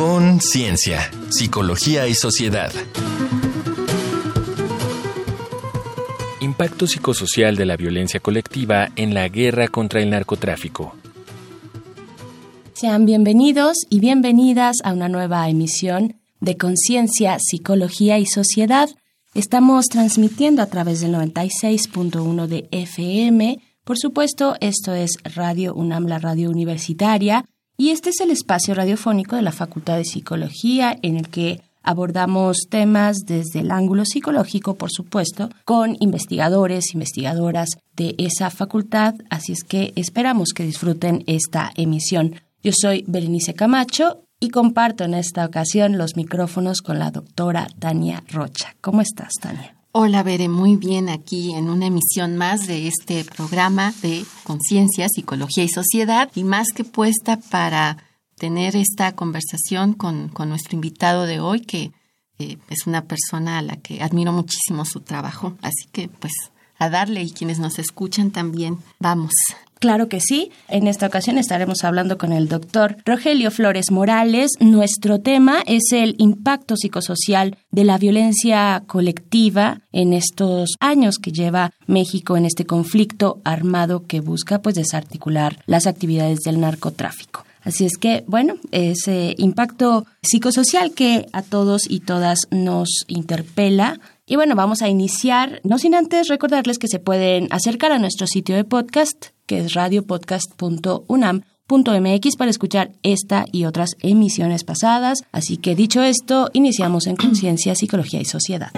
Conciencia, Psicología y Sociedad. Impacto psicosocial de la violencia colectiva en la guerra contra el narcotráfico. Sean bienvenidos y bienvenidas a una nueva emisión de Conciencia, Psicología y Sociedad. Estamos transmitiendo a través del 96.1 de FM. Por supuesto, esto es Radio UNAM, la radio universitaria, y este es el espacio radiofónico de la Facultad de Psicología en el que abordamos temas desde el ángulo psicológico, por supuesto, con investigadores, investigadoras de esa facultad, así es que esperamos que disfruten esta emisión. Yo soy Berenice Camacho y comparto en esta ocasión los micrófonos con la doctora Tania Rocha. ¿Cómo estás, Tania? Hola, Bere, muy bien aquí en una emisión más de este programa de conciencia, psicología y sociedad y más que puesta para tener esta conversación con, con nuestro invitado de hoy, que eh, es una persona a la que admiro muchísimo su trabajo. Así que, pues, a darle y quienes nos escuchan también, vamos. Claro que sí. En esta ocasión estaremos hablando con el doctor Rogelio Flores Morales. Nuestro tema es el impacto psicosocial de la violencia colectiva en estos años que lleva México en este conflicto armado que busca pues desarticular las actividades del narcotráfico. Así es que, bueno, ese impacto psicosocial que a todos y todas nos interpela y bueno, vamos a iniciar, no sin antes recordarles que se pueden acercar a nuestro sitio de podcast, que es radiopodcast.unam.mx para escuchar esta y otras emisiones pasadas. Así que dicho esto, iniciamos en Conciencia, Psicología y Sociedad.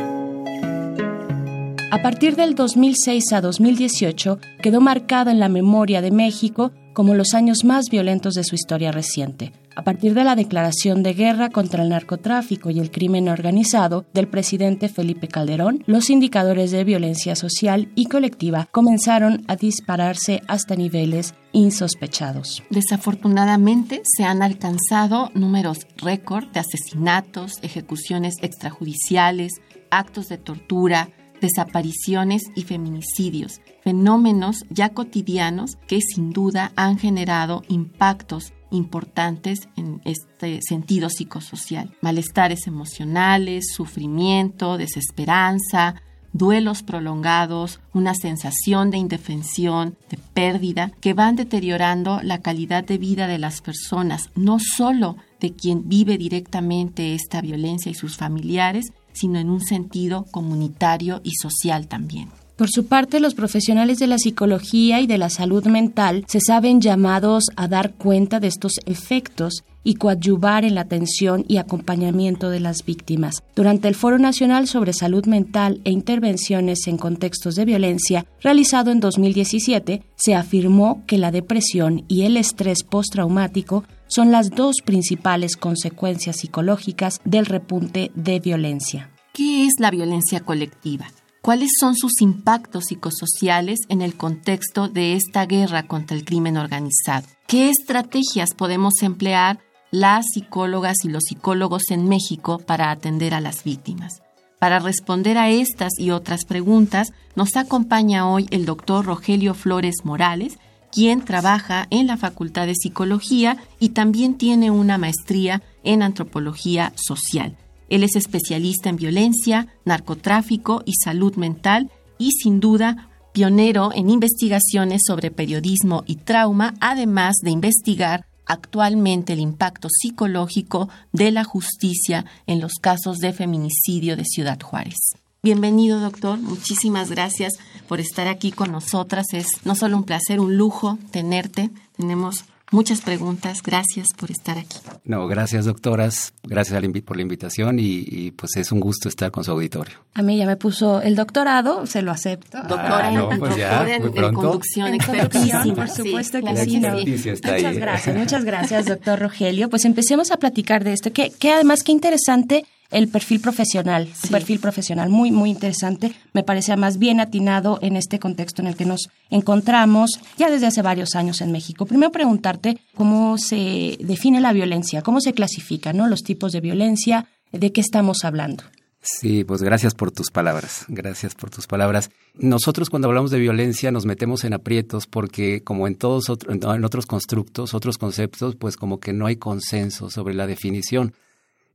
A partir del 2006 a 2018 quedó marcada en la memoria de México como los años más violentos de su historia reciente. A partir de la declaración de guerra contra el narcotráfico y el crimen organizado del presidente Felipe Calderón, los indicadores de violencia social y colectiva comenzaron a dispararse hasta niveles insospechados. Desafortunadamente se han alcanzado números récord de asesinatos, ejecuciones extrajudiciales, actos de tortura, desapariciones y feminicidios, fenómenos ya cotidianos que sin duda han generado impactos importantes en este sentido psicosocial. Malestares emocionales, sufrimiento, desesperanza, duelos prolongados, una sensación de indefensión, de pérdida, que van deteriorando la calidad de vida de las personas, no solo de quien vive directamente esta violencia y sus familiares, sino en un sentido comunitario y social también. Por su parte, los profesionales de la psicología y de la salud mental se saben llamados a dar cuenta de estos efectos y coadyuvar en la atención y acompañamiento de las víctimas. Durante el Foro Nacional sobre Salud Mental e Intervenciones en Contextos de Violencia, realizado en 2017, se afirmó que la depresión y el estrés postraumático son las dos principales consecuencias psicológicas del repunte de violencia. ¿Qué es la violencia colectiva? ¿Cuáles son sus impactos psicosociales en el contexto de esta guerra contra el crimen organizado? ¿Qué estrategias podemos emplear las psicólogas y los psicólogos en México para atender a las víctimas? Para responder a estas y otras preguntas, nos acompaña hoy el doctor Rogelio Flores Morales, quien trabaja en la Facultad de Psicología y también tiene una maestría en antropología social. Él es especialista en violencia, narcotráfico y salud mental y sin duda pionero en investigaciones sobre periodismo y trauma, además de investigar actualmente el impacto psicológico de la justicia en los casos de feminicidio de Ciudad Juárez. Bienvenido, doctor. Muchísimas gracias por estar aquí con nosotras. Es no solo un placer, un lujo tenerte. Tenemos muchas preguntas. Gracias por estar aquí. No, gracias doctoras, gracias por la invitación y, pues es un gusto estar con su auditorio. A mí ya me puso el doctorado, se lo acepto. Doctora, ah, en, pues conducción, expertísima. Por supuesto que sí. Muchas gracias, muchas gracias, doctor Rogelio. Pues empecemos a platicar de esto, que, que además qué interesante el perfil profesional, su perfil profesional muy, muy interesante. Me parece más bien atinado en este contexto en el que nos encontramos ya desde hace varios años en México. Primero preguntarte cómo se define la violencia, cómo se clasifica, ¿no? Los tipos de violencia, ¿de qué estamos hablando? Sí, pues gracias por tus palabras, gracias por tus palabras. Nosotros cuando hablamos de violencia nos metemos en aprietos porque como en todos en otros constructos, otros conceptos, pues como que no hay consenso sobre la definición.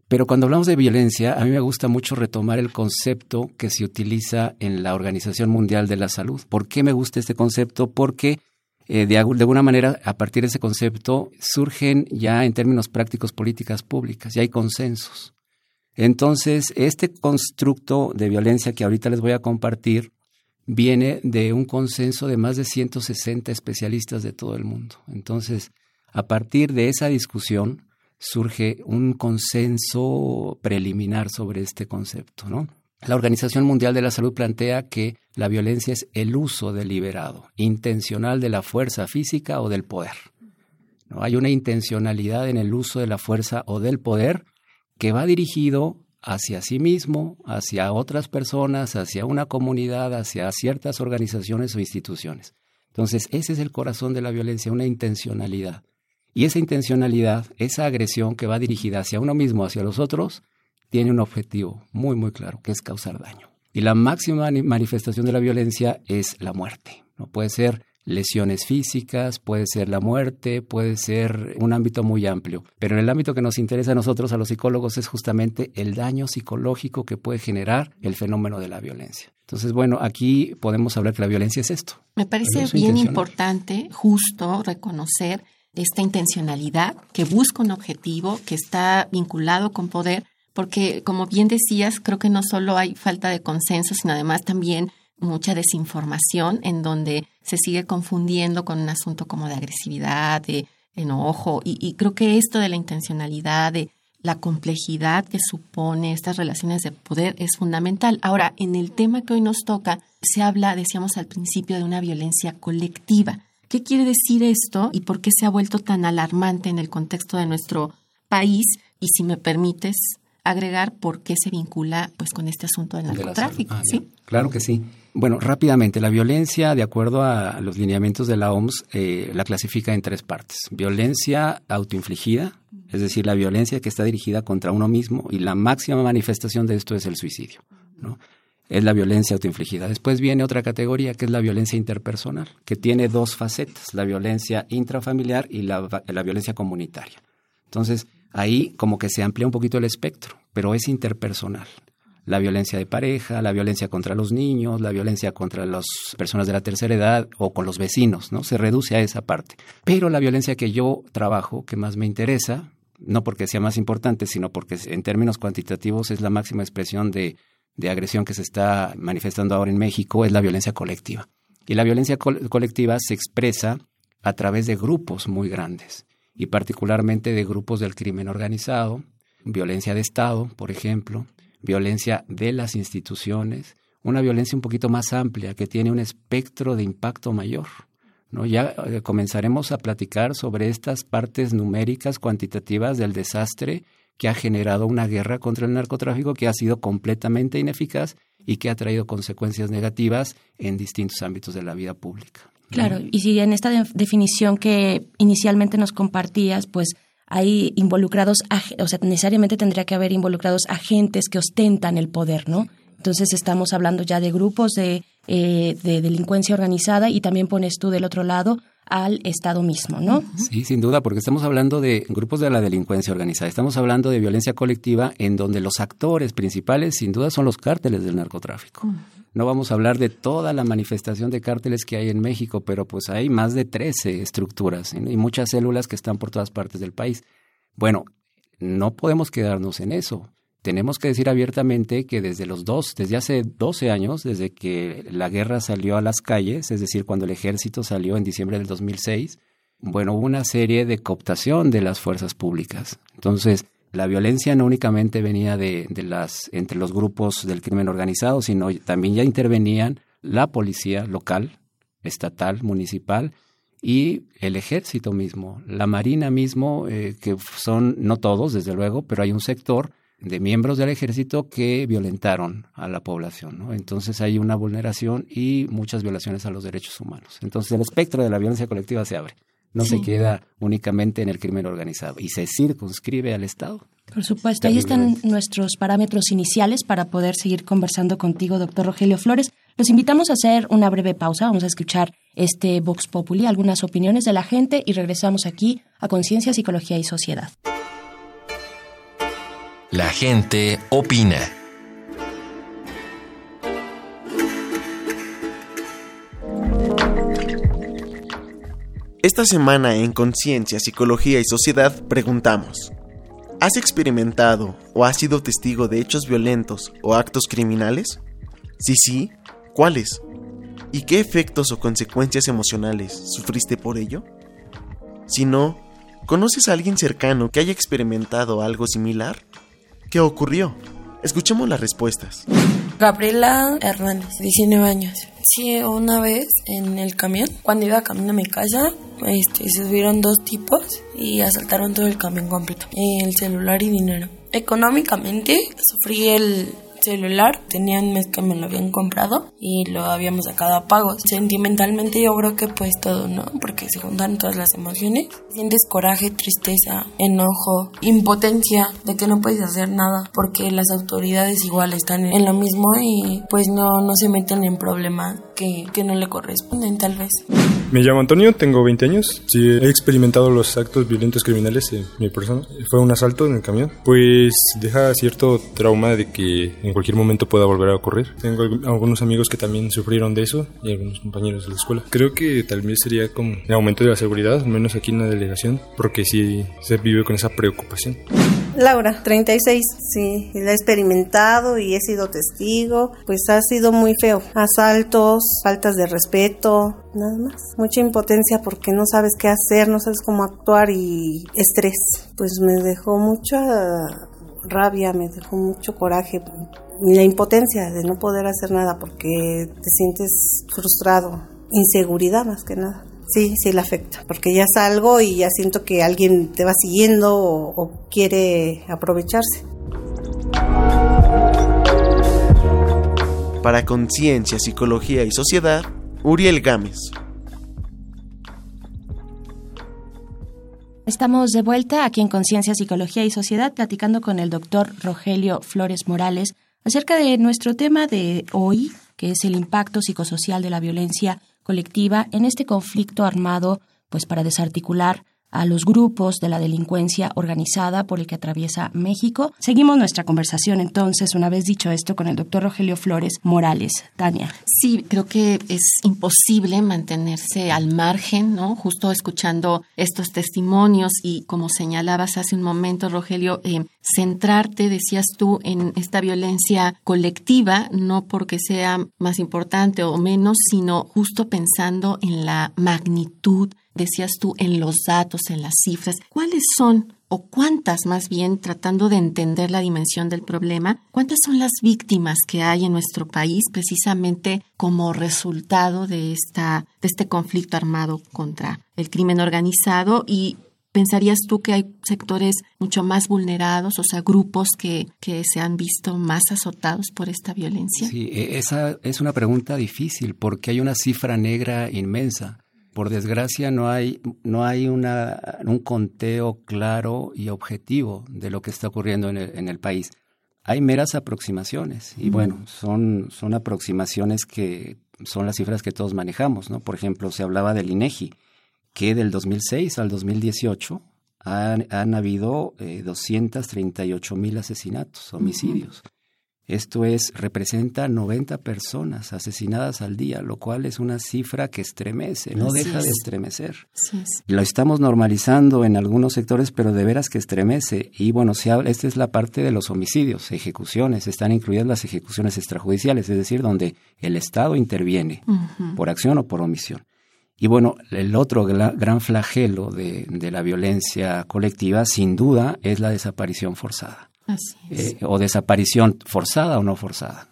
Pero cuando hablamos de violencia, a mí me gusta mucho retomar el concepto que se utiliza en la Organización Mundial de la Salud. ¿Por qué me gusta este concepto? Porque eh, de, alguna manera, a partir de ese concepto, surgen ya en términos prácticos políticas públicas, ya hay consensos. Entonces, este constructo de violencia que ahorita les voy a compartir viene de un consenso de más de 160 especialistas de todo el mundo. Entonces, a partir de esa discusión surge un consenso preliminar sobre este concepto, ¿no? La Organización Mundial de la Salud plantea que la violencia es el uso deliberado, intencional de la fuerza física o del poder. ¿No? Hay una intencionalidad en el uso de la fuerza o del poder que va dirigido hacia sí mismo, hacia otras personas, hacia una comunidad, hacia ciertas organizaciones o instituciones. Entonces, ese es el corazón de la violencia, una intencionalidad. Y esa intencionalidad, esa agresión que va dirigida hacia uno mismo, hacia los otros, tiene un objetivo muy, muy claro, que es causar daño. Y la máxima manifestación de la violencia es la muerte. ¿no? Puede ser lesiones físicas, puede ser la muerte, puede ser un ámbito muy amplio. Pero en el ámbito que nos interesa a nosotros, a los psicólogos, es justamente el daño psicológico que puede generar el fenómeno de la violencia. Entonces, bueno, aquí podemos hablar que la violencia es esto. Me parece bien importante, justo, reconocer esta intencionalidad que busca un objetivo, que está vinculado con poder, porque como bien decías, creo que no solo hay falta de consenso, sino además también mucha desinformación en donde se sigue confundiendo con un asunto como de agresividad, de enojo, y, y creo que esto de la intencionalidad, de la complejidad que supone estas relaciones de poder es fundamental. Ahora, en el tema que hoy nos toca, se habla, decíamos al principio, de una violencia colectiva. ¿Qué quiere decir esto y por qué se ha vuelto tan alarmante en el contexto de nuestro país? Y si me permites agregar por qué se vincula pues con este asunto del narcotráfico, ah, ¿sí? Claro que sí. Bueno, rápidamente, la violencia, de acuerdo a los lineamientos de la OMS, eh, la clasifica en tres partes. Violencia autoinfligida, es decir, la violencia que está dirigida contra uno mismo y la máxima manifestación de esto es el suicidio. ¿no? Es la violencia autoinfligida. Después viene otra categoría que es la violencia interpersonal, que tiene dos facetas, la violencia intrafamiliar y la, la violencia comunitaria. Entonces, ahí como que se amplía un poquito el espectro, pero es interpersonal la violencia de pareja, la violencia contra los niños, la violencia contra las personas de la tercera edad o con los vecinos, ¿no? Se reduce a esa parte. Pero la violencia que yo trabajo, que más me interesa, no porque sea más importante, sino porque en términos cuantitativos es la máxima expresión de, agresión que se está manifestando ahora en México, es la violencia colectiva. Y la violencia colectiva se expresa a través de grupos muy grandes, y particularmente de grupos del crimen organizado, violencia de Estado, por ejemplo, violencia de las instituciones, una violencia un poquito más amplia que tiene un espectro de impacto mayor. ¿no? Ya eh, comenzaremos a platicar sobre estas partes numéricas, cuantitativas del desastre que ha generado una guerra contra el narcotráfico que ha sido completamente ineficaz y que ha traído consecuencias negativas en distintos ámbitos de la vida pública. Claro, y si en esta definición que inicialmente nos compartías, pues hay involucrados, o sea, necesariamente tendría que haber involucrados agentes que ostentan el poder, ¿no? Entonces estamos hablando ya de grupos de, eh, de delincuencia organizada y también pones tú del otro lado al Estado mismo, ¿no? Sí, sin duda, porque estamos hablando de grupos de la delincuencia organizada, estamos hablando de violencia colectiva en donde los actores principales sin duda son los cárteles del narcotráfico. No vamos a hablar de toda la manifestación de cárteles que hay en México, pero pues hay más de 13 estructuras y muchas células que están por todas partes del país. Bueno, no podemos quedarnos en eso. Tenemos que decir abiertamente que desde los dos, desde hace 12 años, desde que la guerra salió a las calles, es decir, cuando el ejército salió en diciembre del 2006, bueno, hubo una serie de cooptación de las fuerzas públicas. Entonces, la violencia no únicamente venía de, las, entre los grupos del crimen organizado, sino también ya intervenían la policía local, estatal, municipal y el ejército mismo, la marina mismo, eh, que son, no todos, desde luego, pero hay un sector de miembros del ejército que violentaron a la población. ¿no? Entonces hay una vulneración y muchas violaciones a los derechos humanos. Entonces el espectro de la violencia colectiva se abre no se queda únicamente en el crimen organizado y se circunscribe al Estado. Por supuesto, ahí están nuestros parámetros iniciales para poder seguir conversando contigo, doctor Rogelio Flores. Los invitamos a hacer una breve pausa, vamos a escuchar este Vox Populi, algunas opiniones de la gente y regresamos aquí a Conciencia, Psicología y Sociedad. La gente opina. Esta semana en Conciencia, Psicología y Sociedad preguntamos, ¿has experimentado o has sido testigo de hechos violentos o actos criminales? Si sí, ¿cuáles? ¿Y qué efectos o consecuencias emocionales sufriste por ello? Si no, ¿conoces a alguien cercano que haya experimentado algo similar? ¿Qué ocurrió? Escuchemos las respuestas. Gabriela Hernández, 19 años. Sí, una vez en el camión, cuando iba camino a mi casa, este, se subieron dos tipos y asaltaron todo el camión completo, el celular y dinero. Económicamente sufrí el celular, tenía un mes que me lo habían comprado y lo habíamos sacado a pagos. Sentimentalmente yo creo que pues todo, ¿no? Porque se juntan todas las emociones. Sientes coraje, tristeza, enojo, impotencia de que no puedes hacer nada porque las autoridades igual están en lo mismo y pues no, no se meten en problemas que, que no le corresponden tal vez. Me llamo Antonio, tengo 20 años. Sí, he experimentado los actos violentos criminales en mi persona. Fue un asalto en el camión. Pues deja cierto trauma de que en cualquier momento pueda volver a ocurrir. Tengo algunos amigos que también sufrieron de eso y algunos compañeros de la escuela. Creo que tal vez sería como el aumento de la seguridad, al menos aquí en la delegación, porque sí se vive con esa preocupación. Laura, 36, sí, la he experimentado y he sido testigo, pues ha sido muy feo. Asaltos, faltas de respeto, nada más. Mucha impotencia porque no sabes qué hacer, no sabes cómo actuar y estrés. Pues me dejó mucha rabia, me dejó mucho coraje y la impotencia de no poder hacer nada porque te sientes frustrado, inseguridad más que nada. Sí, sí le afecta, porque ya salgo y ya siento que alguien te va siguiendo o, o quiere aprovecharse. Para Conciencia, Psicología y Sociedad, Uriel Gámez. Estamos de vuelta aquí en Conciencia, Psicología y Sociedad platicando con el doctor Rogelio Flores Morales acerca de nuestro tema de hoy, que es el impacto psicosocial de la violencia colectiva en este conflicto armado, pues para desarticular a los grupos de la delincuencia organizada por el que atraviesa México. Seguimos nuestra conversación entonces, una vez dicho esto, con el doctor Rogelio Flores Morales. Tania. Sí, creo que es imposible mantenerse al margen, ¿no? Justo escuchando estos testimonios y como señalabas hace un momento, Rogelio, eh, centrarte, decías tú, en esta violencia colectiva, no porque sea más importante o menos, sino justo pensando en la magnitud decías tú, en los datos, en las cifras, ¿cuáles son o cuántas más bien, tratando de entender la dimensión del problema, cuántas son las víctimas que hay en nuestro país precisamente como resultado de, esta, de este conflicto armado contra el crimen organizado y ¿Pensarías tú que hay sectores mucho más vulnerados, o sea, grupos que, que, se han visto más azotados por esta violencia? Sí, e, esa es una pregunta difícil porque hay una cifra negra inmensa por desgracia no hay, no hay una, un conteo claro y objetivo de lo que está ocurriendo en el, en el país. Hay meras aproximaciones y bueno, son, son aproximaciones que son las cifras que todos manejamos, ¿no? Por ejemplo, se hablaba del INEGI, que del 2006 al 2018 han, han habido eh, 238 mil asesinatos, homicidios. Esto es, representa 90 personas asesinadas al día, lo cual es una cifra que estremece, no Así deja es. de estremecer. Es. Lo estamos normalizando en algunos sectores, pero de veras que estremece. Y bueno, se habla, esta es la parte de los homicidios, ejecuciones, están incluidas las ejecuciones extrajudiciales, es decir, donde el Estado interviene por acción o por omisión. Y bueno, el otro gran flagelo de, de la violencia colectiva, sin duda, es la desaparición forzada. Eh, o desaparición forzada o no forzada.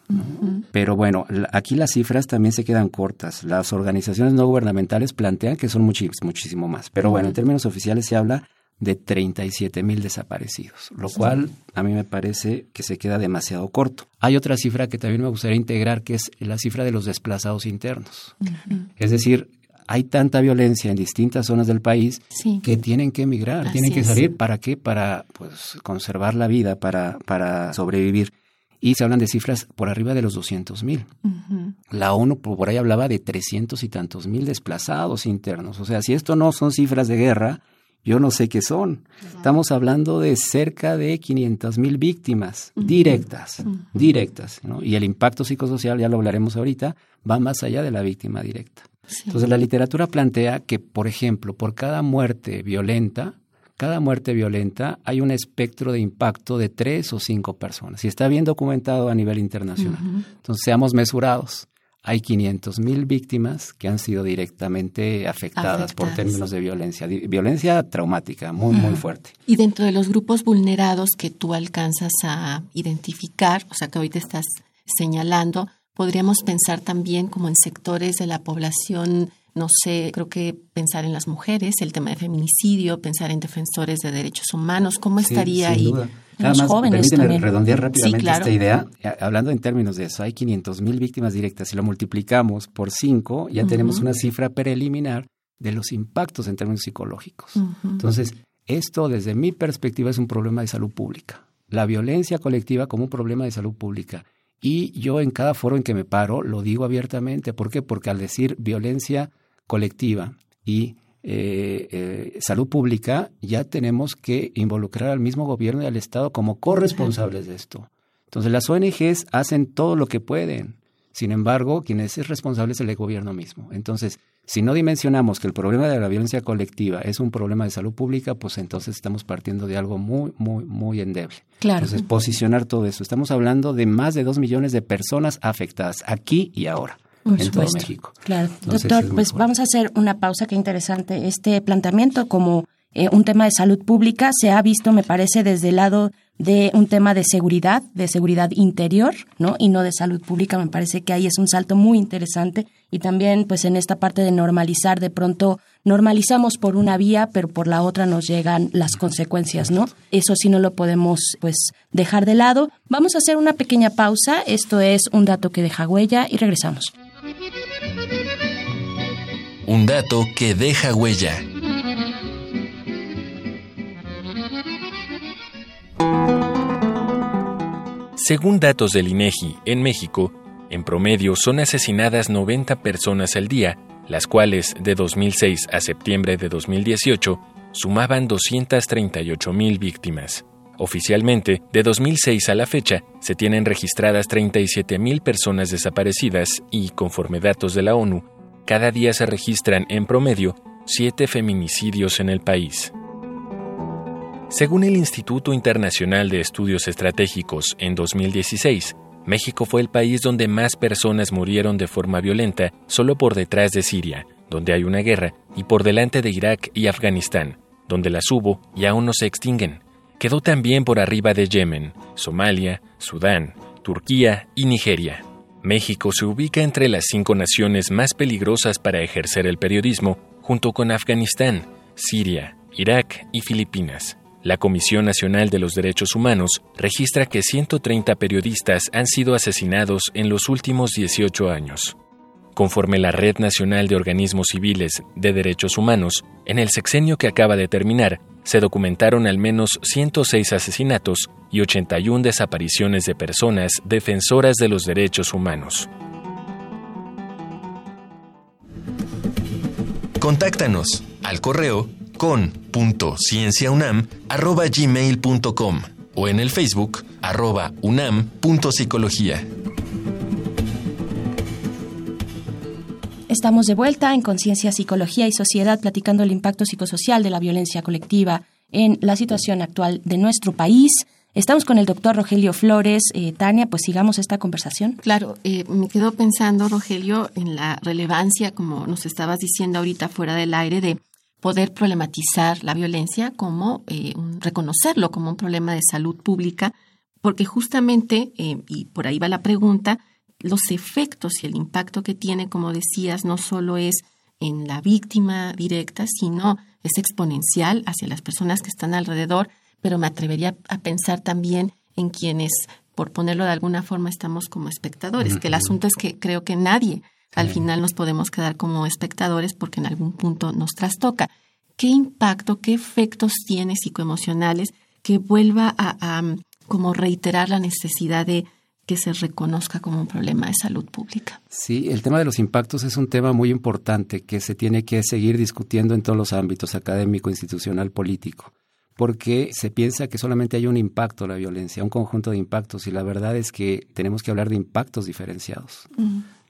Pero bueno, aquí las cifras también se quedan cortas. Las organizaciones no gubernamentales plantean que son muchis- muchísimo más. Pero bueno, en términos oficiales se habla de 37 mil desaparecidos, lo cual a mí me parece que se queda demasiado corto. Hay otra cifra que también me gustaría integrar, que es la cifra de los desplazados internos. Es decir, hay tanta violencia en distintas zonas del país que tienen que emigrar, tienen que salir. ¿Para qué? Para pues, conservar la vida, para, para sobrevivir. Y se hablan de cifras por arriba de los 200 mil. La ONU por ahí hablaba de 300 y tantos mil desplazados internos. O sea, si esto no son cifras de guerra, yo no sé qué son. Estamos hablando de cerca de 500 mil víctimas directas, directas. Y el impacto psicosocial, ya lo hablaremos ahorita, va más allá de la víctima directa. Entonces la literatura plantea que, por ejemplo, por cada muerte violenta, cada muerte violenta hay un espectro de impacto de tres o cinco personas. Y está bien documentado a nivel internacional. Entonces seamos mesurados. Hay 500 mil víctimas que han sido directamente afectadas, por términos de violencia, violencia traumática, muy, muy fuerte. Y dentro de los grupos vulnerados que tú alcanzas a identificar, o sea, que hoy te estás señalando, podríamos pensar también como en sectores de la población no sé, creo que pensar en las mujeres, el tema de feminicidio, pensar en defensores de derechos humanos, ¿cómo estaría ahí? Duda. Nada más, permíteme redondear rápidamente esta idea. Hablando en términos de eso, hay 500 mil víctimas directas. Si lo multiplicamos por 5, ya tenemos una cifra preliminar de los impactos en términos psicológicos. Entonces, esto desde mi perspectiva es un problema de salud pública. La violencia colectiva como un problema de salud pública. Y yo en cada foro en que me paro lo digo abiertamente. ¿Por qué? Porque al decir violencia colectiva y eh, eh, salud pública, ya tenemos que involucrar al mismo gobierno y al Estado como corresponsables de esto. Entonces las ONGs hacen todo lo que pueden. Sin embargo, quien es responsable es el gobierno mismo. Entonces, si no dimensionamos que el problema de la violencia colectiva es un problema de salud pública, pues entonces estamos partiendo de algo muy, muy, muy endeble. Claro. Entonces, posicionar todo eso. Estamos hablando de más de dos millones de personas afectadas aquí y ahora. Por supuesto. México. Claro. Doctor, pues vamos a hacer una pausa. Qué interesante. Este planteamiento como eh, un tema de salud pública se ha visto, me parece, desde el lado de un tema de seguridad, de seguridad interior, ¿no? Y no de salud pública. Me parece que ahí es un salto muy interesante. Y también, pues, en esta parte de normalizar, de pronto normalizamos por una vía, pero por la otra nos llegan las consecuencias, ¿no? Eso sí no lo podemos, pues, dejar de lado. Vamos a hacer una pequeña pausa. Esto es un dato que deja huella y regresamos. Un dato que deja huella. Según datos del INEGI, en México, en promedio son asesinadas 90 personas al día, las cuales de 2006 a septiembre de 2018 sumaban 238 mil víctimas. Oficialmente, de 2006 a la fecha, se tienen registradas 37.000 personas desaparecidas y, conforme datos de la ONU, cada día se registran en promedio 7 feminicidios en el país. Según el Instituto Internacional de Estudios Estratégicos, en 2016, México fue el país donde más personas murieron de forma violenta, solo por detrás de Siria, donde hay una guerra, y por delante de Irak y Afganistán, donde las hubo y aún no se extinguen quedó también por arriba de Yemen, Somalia, Sudán, Turquía y Nigeria. México se ubica entre las cinco naciones más peligrosas para ejercer el periodismo, junto con Afganistán, Siria, Irak y Filipinas. La Comisión Nacional de los Derechos Humanos registra que 130 periodistas han sido asesinados en los últimos 18 años. Conforme la Red Nacional de Organismos Civiles de Derechos Humanos, en el sexenio que acaba de terminar, se documentaron al menos 106 asesinatos y 81 desapariciones de personas defensoras de los derechos humanos. Contáctanos al correo con.cienciaunam.gmail.com o en el Facebook arroba unam.psicología. Estamos de vuelta en Conciencia, Psicología y Sociedad platicando el impacto psicosocial de la violencia colectiva en la situación actual de nuestro país. Estamos con el doctor Rogelio Flores. Eh, Tania, pues sigamos esta conversación. Claro, eh, me quedo pensando, Rogelio, en la relevancia, como nos estabas diciendo ahorita fuera del aire, de poder problematizar la violencia como eh, reconocerlo como un problema de salud pública, porque justamente, y por ahí va la pregunta, los efectos y el impacto que tiene, como decías, no solo es en la víctima directa, sino es exponencial hacia las personas que están alrededor, pero me atrevería a pensar también en quienes, por ponerlo de alguna forma, estamos como espectadores, que el asunto es que creo que nadie al final nos podemos quedar como espectadores porque en algún punto nos trastoca. ¿Qué impacto, qué efectos tiene psicoemocionales que vuelva a, como reiterar la necesidad de que se reconozca como un problema de salud pública. Sí, el tema de los impactos es un tema muy importante que se tiene que seguir discutiendo en todos los ámbitos académico, institucional, político, porque se piensa que solamente hay un impacto la violencia, un conjunto de impactos, y la verdad es que tenemos que hablar de impactos diferenciados.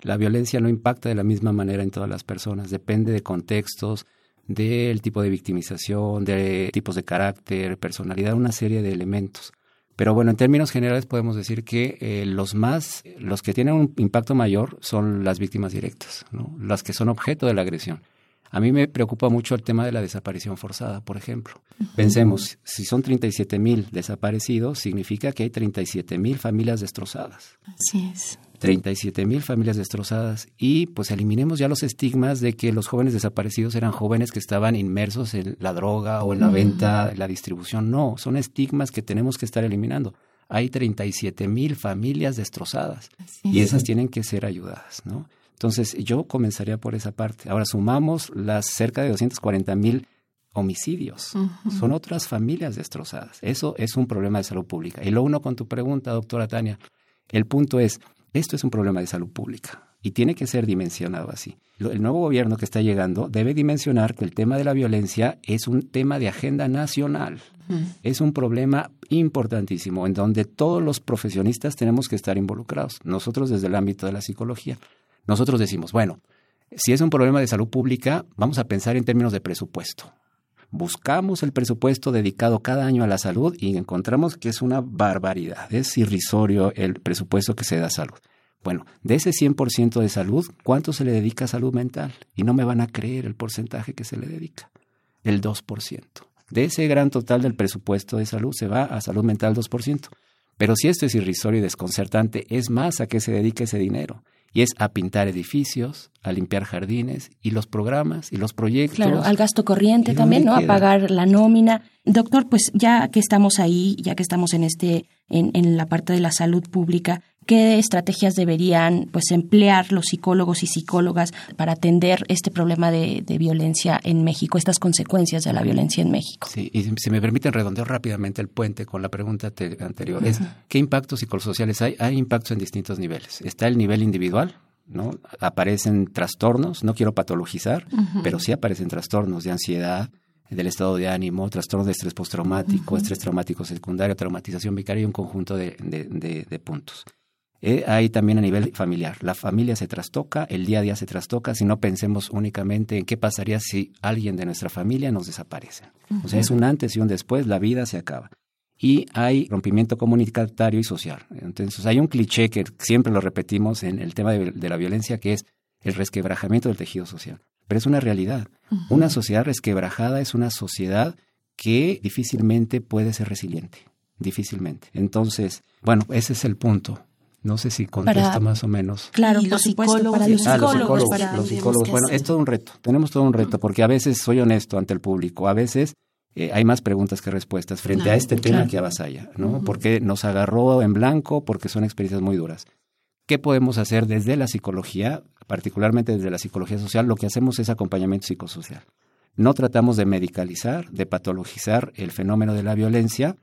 La violencia no impacta de la misma manera en todas las personas, depende de contextos, del tipo de victimización, de tipos de carácter, personalidad, una serie de elementos. Pero bueno, en términos generales podemos decir que eh, los más, los que tienen un impacto mayor son las víctimas directas, ¿no? las que son objeto de la agresión. A mí me preocupa mucho el tema de la desaparición forzada, por ejemplo. Pensemos, si son 37 mil desaparecidos, significa que hay 37 mil familias destrozadas. Así es. 37 mil familias destrozadas y pues eliminemos ya los estigmas de que los jóvenes desaparecidos eran jóvenes que estaban inmersos en la droga o en la venta, en la distribución. No, son estigmas que tenemos que estar eliminando. Hay 37 mil familias destrozadas y esas tienen que ser ayudadas, ¿no? Entonces yo comenzaría por esa parte. Ahora sumamos las cerca de 240 mil homicidios. Son otras familias destrozadas. Eso es un problema de salud pública. Y lo uno con tu pregunta, doctora Tania. El punto es, esto es un problema de salud pública y tiene que ser dimensionado así. El nuevo gobierno que está llegando debe dimensionar que el tema de la violencia es un tema de agenda nacional. Es un problema importantísimo en donde todos los profesionistas tenemos que estar involucrados. Nosotros desde el ámbito de la psicología, nosotros decimos, bueno, si es un problema de salud pública, vamos a pensar en términos de presupuesto. Buscamos el presupuesto dedicado cada año a la salud y encontramos que es una barbaridad, es irrisorio el presupuesto que se da a salud. Bueno, de ese 100% de salud, ¿cuánto se le dedica a salud mental? Y no me van a creer el porcentaje que se le dedica, el 2%. De ese gran total del presupuesto de salud se va a salud mental 2%. Pero si esto es irrisorio y desconcertante, es más a qué se dedica ese dinero y es a pintar edificios, a limpiar jardines y los programas y los proyectos. Claro, al gasto corriente también, ¿no? A pagar la nómina. Doctor, pues ya que estamos ahí, ya que estamos en este, en, en la parte de la salud pública, ¿qué estrategias deberían pues emplear los psicólogos y psicólogas para atender este problema de, de violencia en México, estas consecuencias de la violencia en México? Sí, y si me permiten redondear rápidamente el puente con la pregunta anterior, es ¿qué impactos psicosociales hay? Hay impactos en distintos niveles. Está el nivel individual, ¿no? Aparecen trastornos, no quiero patologizar, pero sí aparecen trastornos de ansiedad, del estado de ánimo, trastornos de estrés postraumático, estrés traumático secundario, traumatización vicaria y un conjunto de, de, puntos. Eh, hay también a nivel familiar. La familia se trastoca, el día a día se trastoca, si no pensemos únicamente en qué pasaría si alguien de nuestra familia nos desaparece. O sea, es un antes y un después, la vida se acaba. Y hay rompimiento comunitario y social. Entonces, hay un cliché que siempre lo repetimos en el tema de la violencia, que es el resquebrajamiento del tejido social pero es una realidad. Una sociedad resquebrajada es una sociedad que difícilmente puede ser resiliente, difícilmente. Entonces, bueno, ese es el punto. No sé si contesto más o menos. Claro, los psicólogos, para los psicólogos, los psicólogos, Bueno, es todo un reto. Tenemos todo un reto porque a veces soy honesto ante el público, a veces eh, hay más preguntas que respuestas frente a este tema que avasalla, ¿no? Porque nos agarró en blanco, porque son experiencias muy duras. ¿Qué podemos hacer desde la psicología, particularmente desde la psicología social? Lo que hacemos es acompañamiento psicosocial. No tratamos de medicalizar, de patologizar el fenómeno de la violencia.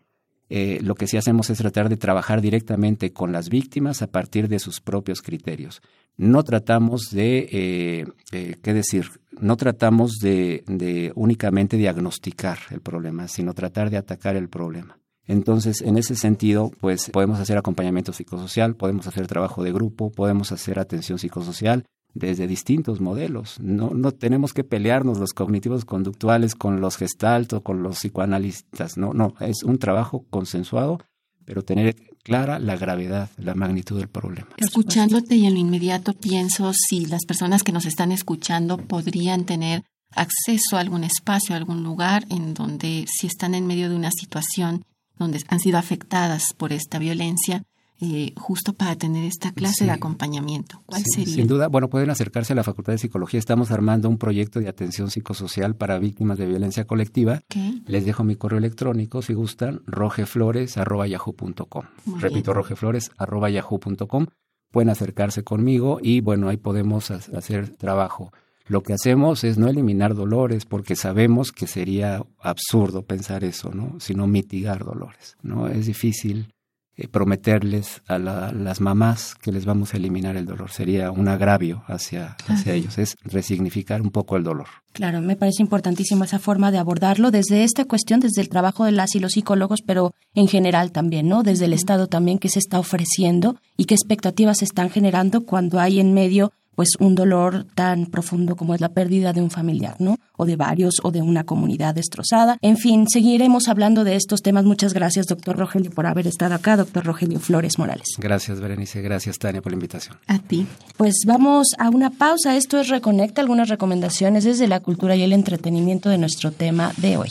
Eh, lo que sí hacemos es tratar de trabajar directamente con las víctimas a partir de sus propios criterios. No tratamos de, eh, eh, ¿qué decir? No tratamos de únicamente diagnosticar el problema, sino tratar de atacar el problema. Entonces, en ese sentido, pues podemos hacer acompañamiento psicosocial, podemos hacer trabajo de grupo, podemos hacer atención psicosocial desde distintos modelos. No, no tenemos que pelearnos los cognitivos conductuales con los gestalt o con los psicoanalistas. No, no, es un trabajo consensuado, pero tener clara la gravedad, la magnitud del problema. Escuchándote y en lo inmediato pienso si las personas que nos están escuchando podrían tener acceso a algún espacio, a algún lugar en donde si están en medio de una situación donde han sido afectadas por esta violencia, eh, justo para tener esta clase de acompañamiento. ¿Cuál sería? Sin duda, bueno, pueden acercarse a la Facultad de Psicología. Estamos armando un proyecto de atención psicosocial para víctimas de violencia colectiva. Les dejo mi correo electrónico, si gustan, rojeflores.yahoo.com. Repito, rojeflores.yahoo.com pueden acercarse conmigo y bueno, ahí podemos hacer trabajo. Lo que hacemos es no eliminar dolores porque sabemos que sería absurdo pensar eso, ¿no? Sino mitigar dolores, ¿no? Es difícil eh, prometerles a las mamás que les vamos a eliminar el dolor. Sería un agravio hacia, hacia ellos, es resignificar un poco el dolor. Claro, me parece importantísima esa forma de abordarlo desde esta cuestión, desde el trabajo de las y los psicólogos, pero en general también, ¿no? Desde el Estado también que se está ofreciendo y qué expectativas se están generando cuando hay en medio pues un dolor tan profundo como es la pérdida de un familiar, ¿no? O de varios o de una comunidad destrozada. En fin, seguiremos hablando de estos temas. Muchas gracias, doctor Rogelio, por haber estado acá, doctor Rogelio Flores Morales. Gracias, Berenice. Gracias, Tania, por la invitación. A ti. Pues vamos a una pausa. Esto es Reconecta, algunas recomendaciones desde la cultura y el entretenimiento de nuestro tema de hoy.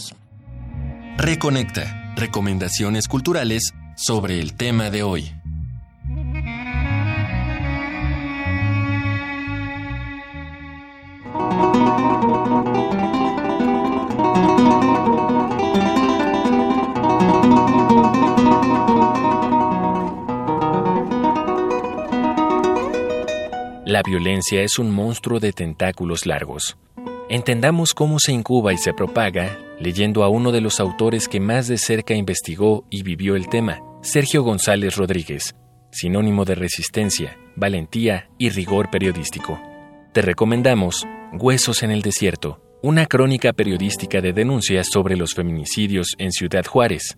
Reconecta, recomendaciones culturales sobre el tema de hoy. La violencia es un monstruo de tentáculos largos. Entendamos cómo se incuba y se propaga leyendo a uno de los autores que más de cerca investigó y vivió el tema, Sergio González Rodríguez, sinónimo de resistencia, valentía y rigor periodístico. Te recomendamos Huesos en el Desierto, una crónica periodística de denuncias sobre los feminicidios en Ciudad Juárez,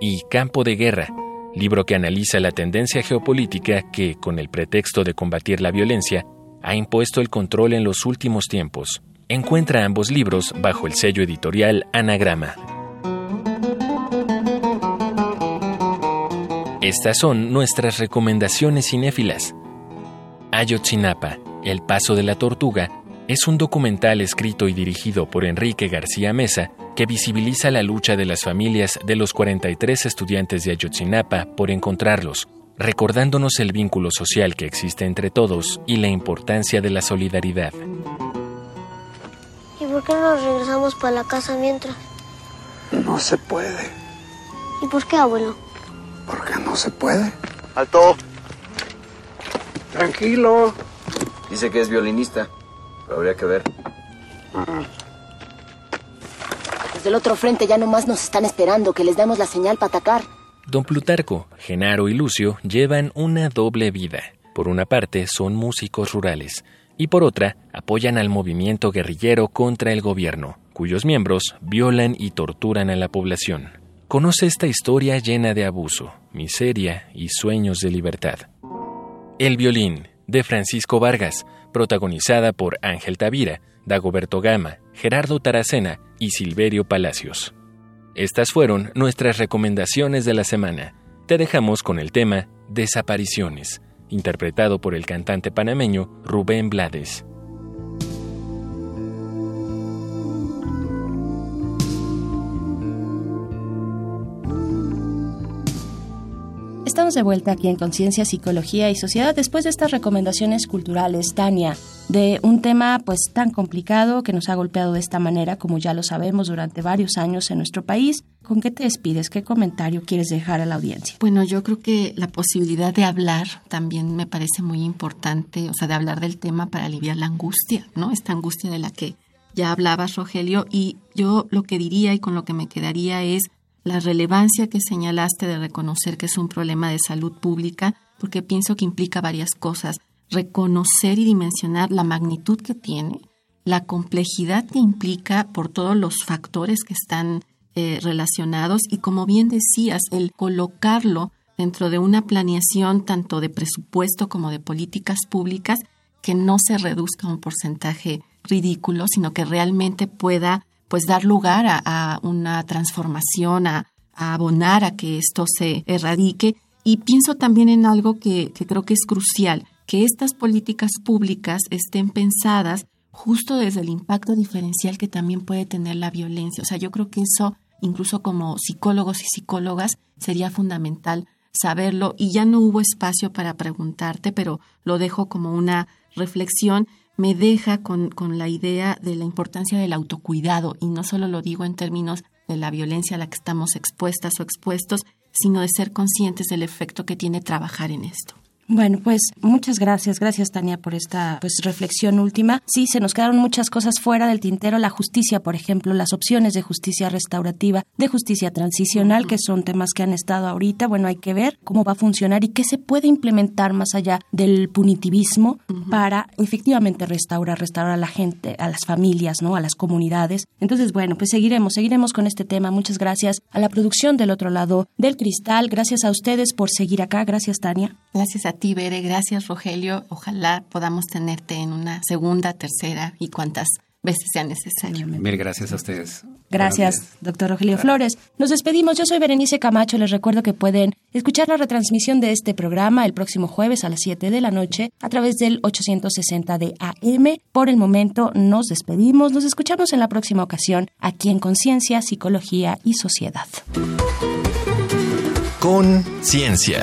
y Campo de Guerra, libro que analiza la tendencia geopolítica que, con el pretexto de combatir la violencia, ha impuesto el control en los últimos tiempos. Encuentra ambos libros bajo el sello editorial Anagrama. Estas son nuestras recomendaciones cinéfilas. Ayotzinapa, El Paso de la Tortuga, es un documental escrito y dirigido por Enrique García Mesa que visibiliza la lucha de las familias de los 43 estudiantes de Ayotzinapa por encontrarlos, recordándonos el vínculo social que existe entre todos y la importancia de la solidaridad. ¿Y por qué no nos regresamos para la casa mientras? No se puede. ¿Y por qué, abuelo? Porque no se puede. ¡Alto! Tranquilo. Dice que es violinista habría que ver. Desde el otro frente ya nomás nos están esperando que les demos la señal para atacar. Don Plutarco, Genaro y Lucio llevan una doble vida. Por una parte, son músicos rurales y por otra, apoyan al movimiento guerrillero contra el gobierno, cuyos miembros violan y torturan a la población. Conoce esta historia llena de abuso, miseria y sueños de libertad. El violín, de Francisco Vargas, protagonizada por Ángel Tavira, Dagoberto Gama, Gerardo Taracena y Silverio Palacios. Estas fueron nuestras recomendaciones de la semana. Te dejamos con el tema Desapariciones, interpretado por el cantante panameño Rubén Blades. Estamos de vuelta aquí en Conciencia, Psicología y Sociedad después de estas recomendaciones culturales, Tania, de un tema pues tan complicado que nos ha golpeado de esta manera, como ya lo sabemos, durante varios años en nuestro país. ¿Con qué te despides? ¿Qué comentario quieres dejar a la audiencia? Bueno, yo creo que la posibilidad de hablar también me parece muy importante, o sea, de hablar del tema para aliviar la angustia, ¿no? Esta angustia de la que ya hablabas, Rogelio, y yo lo que diría y con lo que me quedaría es la relevancia que señalaste de reconocer que es un problema de salud pública, porque pienso que implica varias cosas. Reconocer y dimensionar la magnitud que tiene, la complejidad que implica por todos los factores que están eh, relacionados y, como bien decías, el colocarlo dentro de una planeación tanto de presupuesto como de políticas públicas que no se reduzca a un porcentaje ridículo, sino que realmente pueda pues dar lugar a, una transformación, a, abonar a que esto se erradique. Y pienso también en algo que, creo que es crucial, que estas políticas públicas estén pensadas justo desde el impacto diferencial que también puede tener la violencia. O sea, yo creo que eso, incluso como psicólogos y psicólogas, sería fundamental saberlo. Y ya no hubo espacio para preguntarte, pero lo dejo como una reflexión me deja con, con, la idea de la importancia del autocuidado, y no solo lo digo en términos de la violencia a la que estamos expuestas o expuestos, sino de ser conscientes del efecto que tiene trabajar en esto. Bueno, pues muchas gracias, gracias Tania por esta pues reflexión última. Sí, se nos quedaron muchas cosas fuera del tintero, la justicia, por ejemplo, las opciones de justicia restaurativa, de justicia transicional, que son temas que han estado ahorita. Bueno, hay que ver cómo va a funcionar y qué se puede implementar más allá del punitivismo para efectivamente restaurar, restaurar a la gente, a las familias, ¿no? A las comunidades. Entonces, bueno, pues seguiremos, seguiremos con este tema. Muchas gracias a la producción del otro lado del cristal. Gracias a ustedes por seguir acá. Gracias, Tania. Gracias a ti, Bere. Gracias, Rogelio. Ojalá podamos tenerte en una segunda, tercera y cuantas veces sea necesario. Mil gracias a ustedes. Gracias, doctor Rogelio Flores. Nos despedimos. Yo soy Berenice Camacho. Les recuerdo que pueden escuchar la retransmisión de este programa el próximo jueves a las 7 de la noche a través del 860 de AM. Por el momento nos despedimos. Nos escuchamos en la próxima ocasión aquí en Conciencia, Psicología y Sociedad. Con Ciencia,